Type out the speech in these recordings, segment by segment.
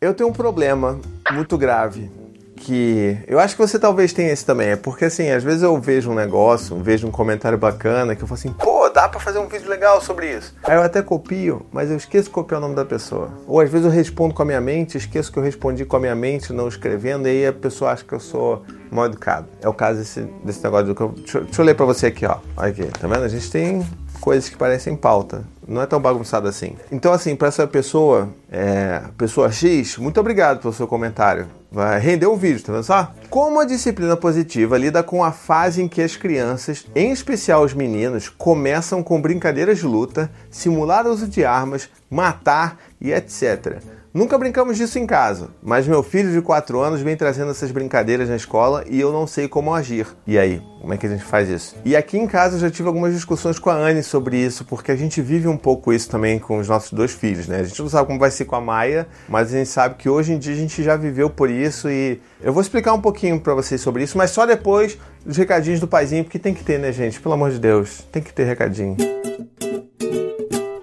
Eu tenho um problema muito grave que eu acho que você talvez tenha esse também. É porque assim, às vezes eu vejo um negócio, vejo um comentário bacana que eu falo assim, pô, dá pra fazer um vídeo legal sobre isso. Aí eu até copio, mas eu esqueço de copiar o nome da pessoa. Ou às vezes eu respondo com a minha mente, esqueço que eu respondi com a minha mente, não escrevendo, e aí a pessoa acha que eu sou mal educado. É o caso desse, desse negócio do que eu. Deixa, deixa eu ler pra você aqui, ó. Olha aqui, tá vendo? A gente tem coisas que parecem pauta. Não é tão bagunçado assim. Então, assim, para essa pessoa, é, pessoa X, muito obrigado pelo seu comentário. Vai render um vídeo, tá vendo só? Como a disciplina positiva lida com a fase em que as crianças, em especial os meninos, começam com brincadeiras de luta, simular uso de armas, matar e etc. Nunca brincamos disso em casa, mas meu filho de 4 anos vem trazendo essas brincadeiras na escola e eu não sei como agir. E aí, como é que a gente faz isso? E aqui em casa eu já tive algumas discussões com a Anne sobre isso, porque a gente vive um pouco isso também com os nossos dois filhos, né? A gente não sabe como vai ser com a Maia, mas a gente sabe que hoje em dia a gente já viveu por isso e eu vou explicar um pouquinho para vocês sobre isso, mas só depois dos recadinhos do paizinho, porque tem que ter, né, gente? Pelo amor de Deus, tem que ter recadinho.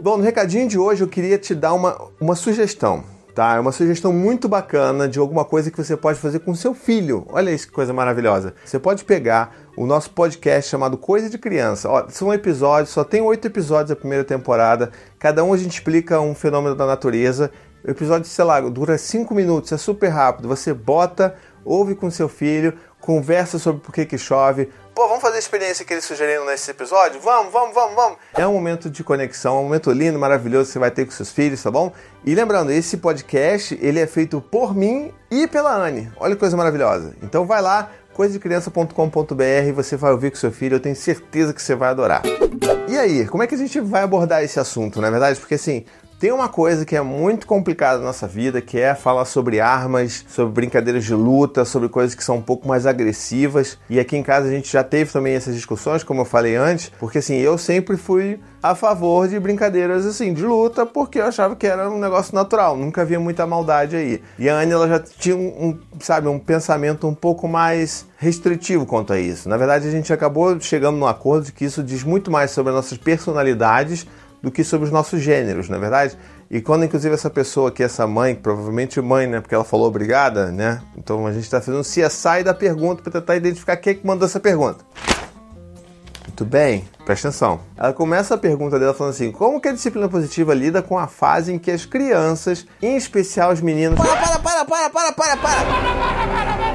Bom, no recadinho de hoje eu queria te dar uma, uma sugestão tá? É uma sugestão muito bacana de alguma coisa que você pode fazer com seu filho. Olha isso que coisa maravilhosa. Você pode pegar o nosso podcast chamado Coisa de Criança. Ó, são episódios, só tem oito episódios da primeira temporada. Cada um a gente explica um fenômeno da natureza. O episódio, sei lá, dura cinco minutos, é super rápido. Você bota, ouve com seu filho, conversa sobre por que, que chove. Pô, vamos fazer a experiência que eles sugeriram nesse episódio? Vamos, vamos, vamos, vamos. É um momento de conexão, um momento lindo, maravilhoso que você vai ter com seus filhos, tá bom? E lembrando, esse podcast, ele é feito por mim e pela Anne. Olha que coisa maravilhosa. Então vai lá, coisadecriança.com.br, você vai ouvir com seu filho, eu tenho certeza que você vai adorar. E aí, como é que a gente vai abordar esse assunto, não é verdade? Porque assim, tem uma coisa que é muito complicada na nossa vida, que é falar sobre armas, sobre brincadeiras de luta, sobre coisas que são um pouco mais agressivas. E aqui em casa a gente já teve também essas discussões, como eu falei antes, porque assim, eu sempre fui a favor de brincadeiras assim de luta, porque eu achava que era um negócio natural, nunca havia muita maldade aí. E a Anne ela já tinha um, um sabe, um pensamento um pouco mais restritivo quanto a isso. Na verdade, a gente acabou chegando num acordo de que isso diz muito mais sobre as nossas personalidades do que sobre os nossos gêneros, na é verdade? E quando, inclusive, essa pessoa aqui, essa mãe, provavelmente mãe, né? Porque ela falou obrigada, né? Então a gente está fazendo um CSI da pergunta para tentar identificar quem é que mandou essa pergunta. Muito bem, presta atenção. Ela começa a pergunta dela falando assim: como que a disciplina positiva lida com a fase em que as crianças, em especial os meninos. Para, para, para, para, para, para, para!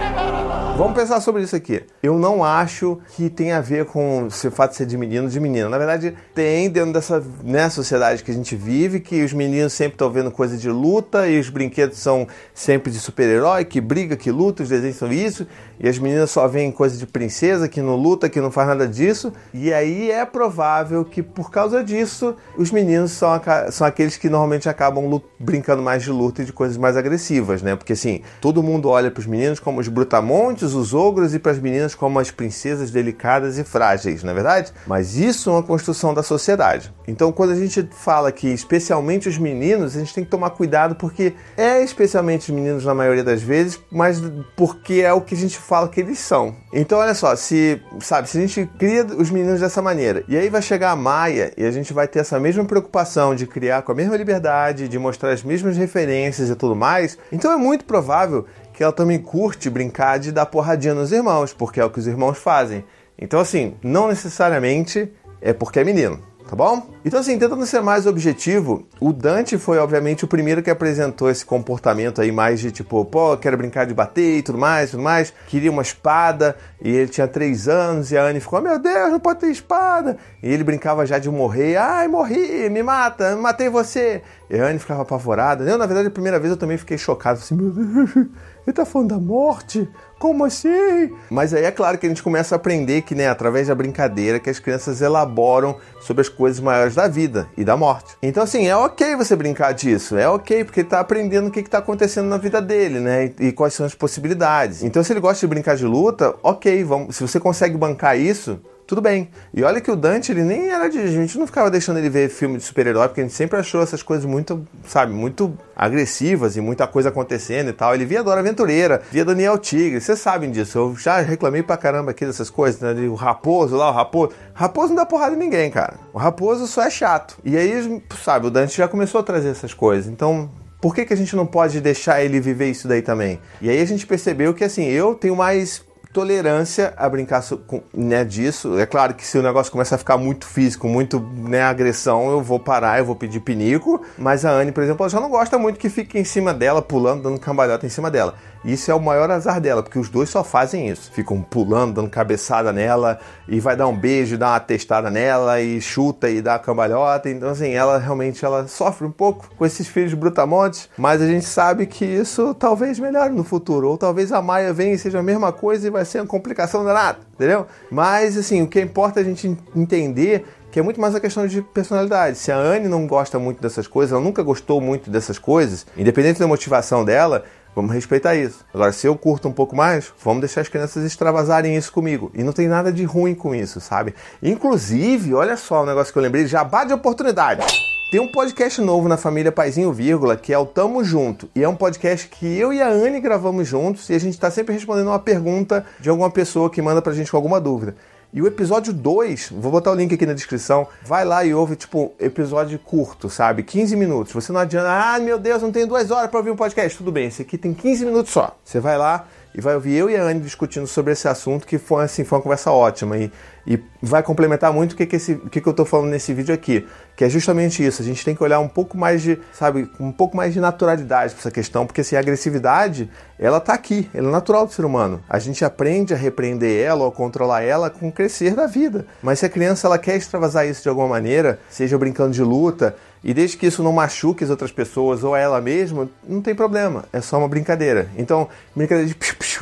Vamos pensar sobre isso aqui. Eu não acho que tem a ver com o fato de ser de menino ou de menina. Na verdade, tem dentro dessa né, sociedade que a gente vive que os meninos sempre estão vendo coisa de luta e os brinquedos são sempre de super-herói, que briga, que luta, os desenhos são isso, e as meninas só veem coisa de princesa, que não luta, que não faz nada disso. E aí é provável que por causa disso os meninos são, são aqueles que normalmente acabam brincando mais de luta e de coisas mais agressivas, né? Porque assim, todo mundo olha para os meninos como os brutamontes os ogros e para as meninas como as princesas delicadas e frágeis, não é verdade? Mas isso é uma construção da sociedade. Então, quando a gente fala que especialmente os meninos, a gente tem que tomar cuidado porque é especialmente os meninos na maioria das vezes, mas porque é o que a gente fala que eles são. Então, olha só, se, sabe, se a gente cria os meninos dessa maneira, e aí vai chegar a Maia e a gente vai ter essa mesma preocupação de criar com a mesma liberdade, de mostrar as mesmas referências e tudo mais, então é muito provável que ela também curte brincar de dar porradinha nos irmãos, porque é o que os irmãos fazem. Então, assim, não necessariamente é porque é menino, tá bom? Então, assim, tentando ser mais objetivo, o Dante foi, obviamente, o primeiro que apresentou esse comportamento aí mais de tipo, pô, quero brincar de bater e tudo mais, tudo mais. Queria uma espada e ele tinha três anos e a Anne ficou, meu Deus, não pode ter espada. E ele brincava já de morrer, ai, morri, me mata, matei você. E a Anne ficava apavorada. Eu, na verdade, a primeira vez eu também fiquei chocado, assim, meu Deus. Ele tá falando da morte? Como assim? Mas aí é claro que a gente começa a aprender que, né, através da brincadeira, que as crianças elaboram sobre as coisas maiores da vida e da morte. Então, assim, é ok você brincar disso. É ok, porque ele tá aprendendo o que, que tá acontecendo na vida dele, né? E, e quais são as possibilidades. Então, se ele gosta de brincar de luta, ok, vamos. Se você consegue bancar isso, tudo bem. E olha que o Dante, ele nem era de. A gente não ficava deixando ele ver filme de super-herói, porque a gente sempre achou essas coisas muito, sabe, muito agressivas e muita coisa acontecendo e tal. Ele via Dora Aventureira, via Daniel Tigre, vocês sabem disso. Eu já reclamei pra caramba aqui dessas coisas, né? O Raposo lá, o Raposo. Raposo não dá porrada em ninguém, cara. O Raposo só é chato. E aí, sabe, o Dante já começou a trazer essas coisas. Então, por que, que a gente não pode deixar ele viver isso daí também? E aí a gente percebeu que assim, eu tenho mais tolerância a brincar com, né, disso. É claro que se o negócio começar a ficar muito físico, muito né, agressão, eu vou parar, eu vou pedir pinico. Mas a Anne, por exemplo, ela já não gosta muito que fique em cima dela, pulando, dando cambalhota em cima dela. Isso é o maior azar dela, porque os dois só fazem isso. Ficam pulando, dando cabeçada nela, e vai dar um beijo, dar uma testada nela, e chuta e dá a cambalhota. Então, assim, ela realmente ela sofre um pouco com esses filhos brutamontes, mas a gente sabe que isso talvez melhore no futuro. Ou talvez a Maia venha e seja a mesma coisa e vai ser uma complicação danada, entendeu? Mas, assim, o que importa é a gente entender que é muito mais a questão de personalidade. Se a Anne não gosta muito dessas coisas, ela nunca gostou muito dessas coisas, independente da motivação dela, Vamos respeitar isso. Agora, se eu curto um pouco mais, vamos deixar as crianças extravasarem isso comigo. E não tem nada de ruim com isso, sabe? Inclusive, olha só o um negócio que eu lembrei, jabá de oportunidade. Tem um podcast novo na família Paizinho Vírgula, que é o Tamo Junto. E é um podcast que eu e a Anne gravamos juntos e a gente está sempre respondendo uma pergunta de alguma pessoa que manda pra gente com alguma dúvida. E o episódio 2, vou botar o link aqui na descrição, vai lá e ouve, tipo, episódio curto, sabe? 15 minutos. Você não adianta, ah, meu Deus, não tenho duas horas para ouvir um podcast. Tudo bem, esse aqui tem 15 minutos só. Você vai lá e vai ouvir eu e a Anne discutindo sobre esse assunto, que foi, assim, foi uma conversa ótima. E e vai complementar muito o que, que, esse, o que, que eu estou falando nesse vídeo aqui, que é justamente isso. A gente tem que olhar um pouco mais de, sabe, um pouco mais de naturalidade para essa questão, porque assim, a agressividade, ela tá aqui, ela é natural do ser humano. A gente aprende a repreender ela ou controlar ela com o crescer da vida. Mas se a criança ela quer extravasar isso de alguma maneira, seja brincando de luta, e desde que isso não machuque as outras pessoas ou ela mesma, não tem problema. É só uma brincadeira. Então, brincadeira de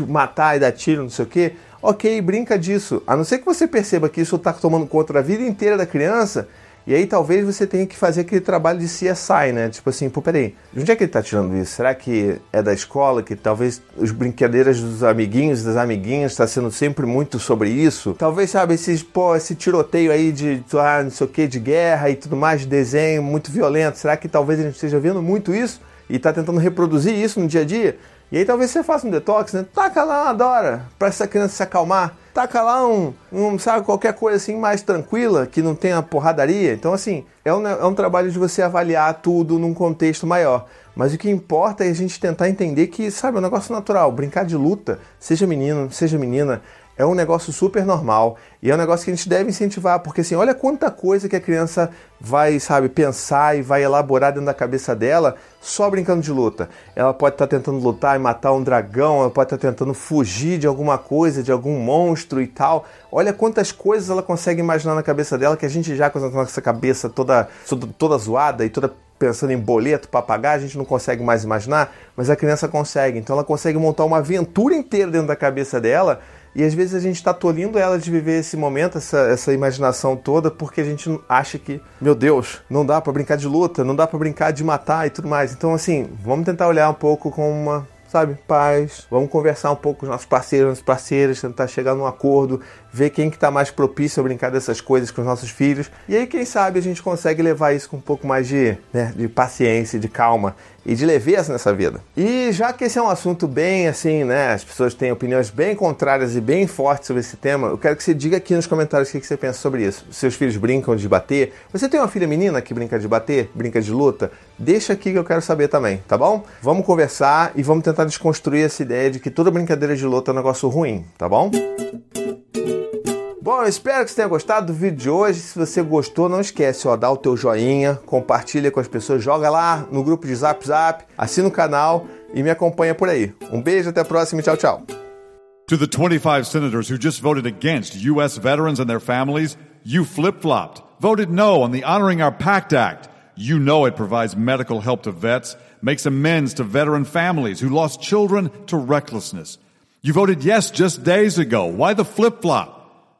matar e dar tiro, não sei o quê, ok, brinca disso. A não ser que você perceba que isso está tomando conta da vida inteira da criança, e aí talvez você tenha que fazer aquele trabalho de CSI, né? Tipo assim, pô, peraí, de onde é que ele está tirando isso? Será que é da escola, que talvez os brincadeiras dos amiguinhos, das amiguinhas, está sendo sempre muito sobre isso? Talvez, sabe, esses, pô, esse tiroteio aí de, ah, não sei o de guerra e tudo mais, de desenho muito violento, será que talvez a gente esteja vendo muito isso e está tentando reproduzir isso no dia a dia? E aí talvez você faça um detox, né? Taca lá uma Dora para essa criança se acalmar. Taca lá um, um, sabe, qualquer coisa assim mais tranquila, que não tenha porradaria. Então, assim, é um, é um trabalho de você avaliar tudo num contexto maior. Mas o que importa é a gente tentar entender que, sabe, é um negócio natural. Brincar de luta, seja menino, seja menina, é um negócio super normal e é um negócio que a gente deve incentivar, porque assim, olha quanta coisa que a criança vai, sabe, pensar e vai elaborar dentro da cabeça dela só brincando de luta. Ela pode estar tá tentando lutar e matar um dragão, ela pode estar tá tentando fugir de alguma coisa, de algum monstro e tal. Olha quantas coisas ela consegue imaginar na cabeça dela que a gente já com a nossa cabeça toda, toda, zoada e toda pensando em boleto para pagar, a gente não consegue mais imaginar, mas a criança consegue. Então ela consegue montar uma aventura inteira dentro da cabeça dela e às vezes a gente está tolindo ela de viver esse momento, essa, essa imaginação toda, porque a gente acha que, meu Deus, não dá para brincar de luta, não dá para brincar de matar e tudo mais. Então, assim, vamos tentar olhar um pouco com uma sabe, paz. Vamos conversar um pouco com os nossos parceiros, nossas parceiras, tentar chegar num acordo, ver quem que tá mais propício a brincar dessas coisas com os nossos filhos. E aí, quem sabe, a gente consegue levar isso com um pouco mais de, né, de paciência, de calma e de leveza nessa vida. E já que esse é um assunto bem assim, né, as pessoas têm opiniões bem contrárias e bem fortes sobre esse tema, eu quero que você diga aqui nos comentários o que você pensa sobre isso. Seus filhos brincam de bater? Você tem uma filha menina que brinca de bater, brinca de luta? Deixa aqui que eu quero saber também, tá bom? Vamos conversar e vamos tentar desconstruir essa ideia de que toda brincadeira de luta é um negócio ruim, tá bom? Bom, eu espero que você tenha gostado do vídeo de hoje. Se você gostou, não esquece, ó, dá o teu joinha, compartilha com as pessoas, joga lá no grupo de Zap Zap, assina o canal e me acompanha por aí. Um beijo, até a próxima e tchau, tchau. To the 25 senators who just voted against U.S. veterans and their families, you flip-flopped, voted no on the Honoring Our Pact Act. You know it provides medical help to vets, makes amends to veteran families who lost children to recklessness. You voted yes just days ago. Why the flip-flop?